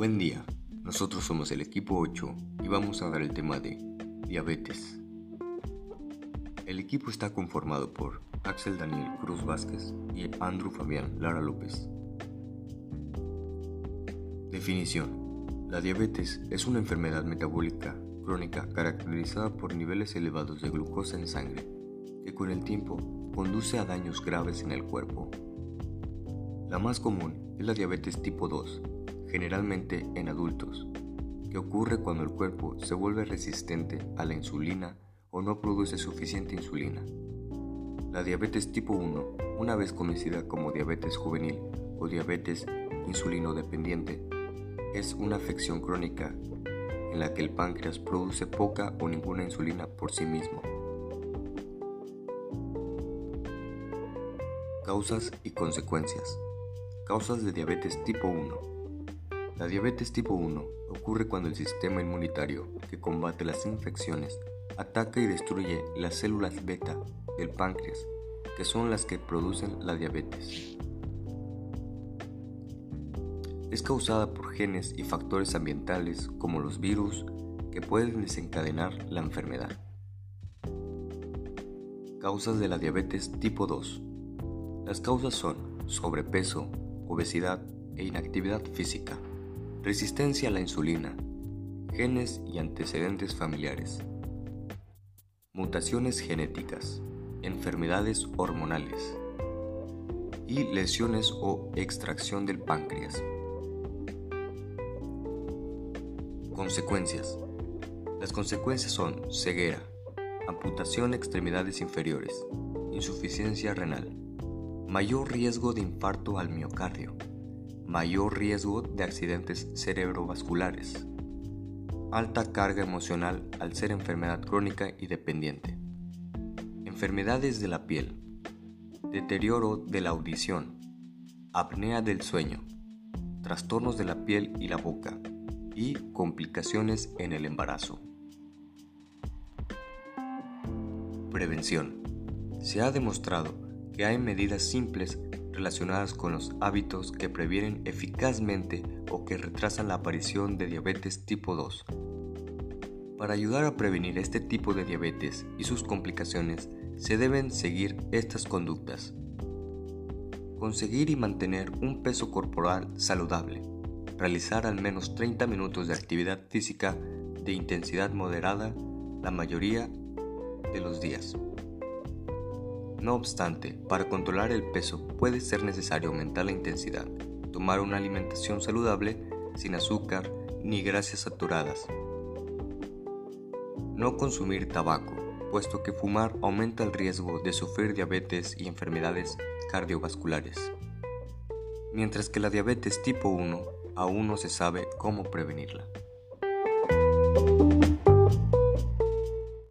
Buen día, nosotros somos el equipo 8 y vamos a dar el tema de diabetes. El equipo está conformado por Axel Daniel Cruz Vázquez y Andrew Fabián Lara López. Definición. La diabetes es una enfermedad metabólica crónica caracterizada por niveles elevados de glucosa en sangre, que con el tiempo conduce a daños graves en el cuerpo. La más común es la diabetes tipo 2, generalmente en adultos, que ocurre cuando el cuerpo se vuelve resistente a la insulina o no produce suficiente insulina. La diabetes tipo 1, una vez conocida como diabetes juvenil o diabetes insulinodependiente, es una afección crónica en la que el páncreas produce poca o ninguna insulina por sí mismo. Causas y consecuencias. Causas de diabetes tipo 1. La diabetes tipo 1 ocurre cuando el sistema inmunitario que combate las infecciones ataca y destruye las células beta del páncreas, que son las que producen la diabetes. Es causada por genes y factores ambientales como los virus que pueden desencadenar la enfermedad. Causas de la diabetes tipo 2. Las causas son sobrepeso, obesidad e inactividad física resistencia a la insulina, genes y antecedentes familiares, mutaciones genéticas, enfermedades hormonales y lesiones o extracción del páncreas. Consecuencias. Las consecuencias son ceguera, amputación de extremidades inferiores, insuficiencia renal, mayor riesgo de infarto al miocardio, mayor riesgo de accidentes cerebrovasculares, alta carga emocional al ser enfermedad crónica y dependiente, enfermedades de la piel, deterioro de la audición, apnea del sueño, trastornos de la piel y la boca. Y complicaciones en el embarazo. Prevención. Se ha demostrado que hay medidas simples relacionadas con los hábitos que previenen eficazmente o que retrasan la aparición de diabetes tipo 2. Para ayudar a prevenir este tipo de diabetes y sus complicaciones, se deben seguir estas conductas. Conseguir y mantener un peso corporal saludable. Realizar al menos 30 minutos de actividad física de intensidad moderada la mayoría de los días. No obstante, para controlar el peso puede ser necesario aumentar la intensidad, tomar una alimentación saludable sin azúcar ni grasas saturadas. No consumir tabaco, puesto que fumar aumenta el riesgo de sufrir diabetes y enfermedades cardiovasculares. Mientras que la diabetes tipo 1 aún no se sabe cómo prevenirla.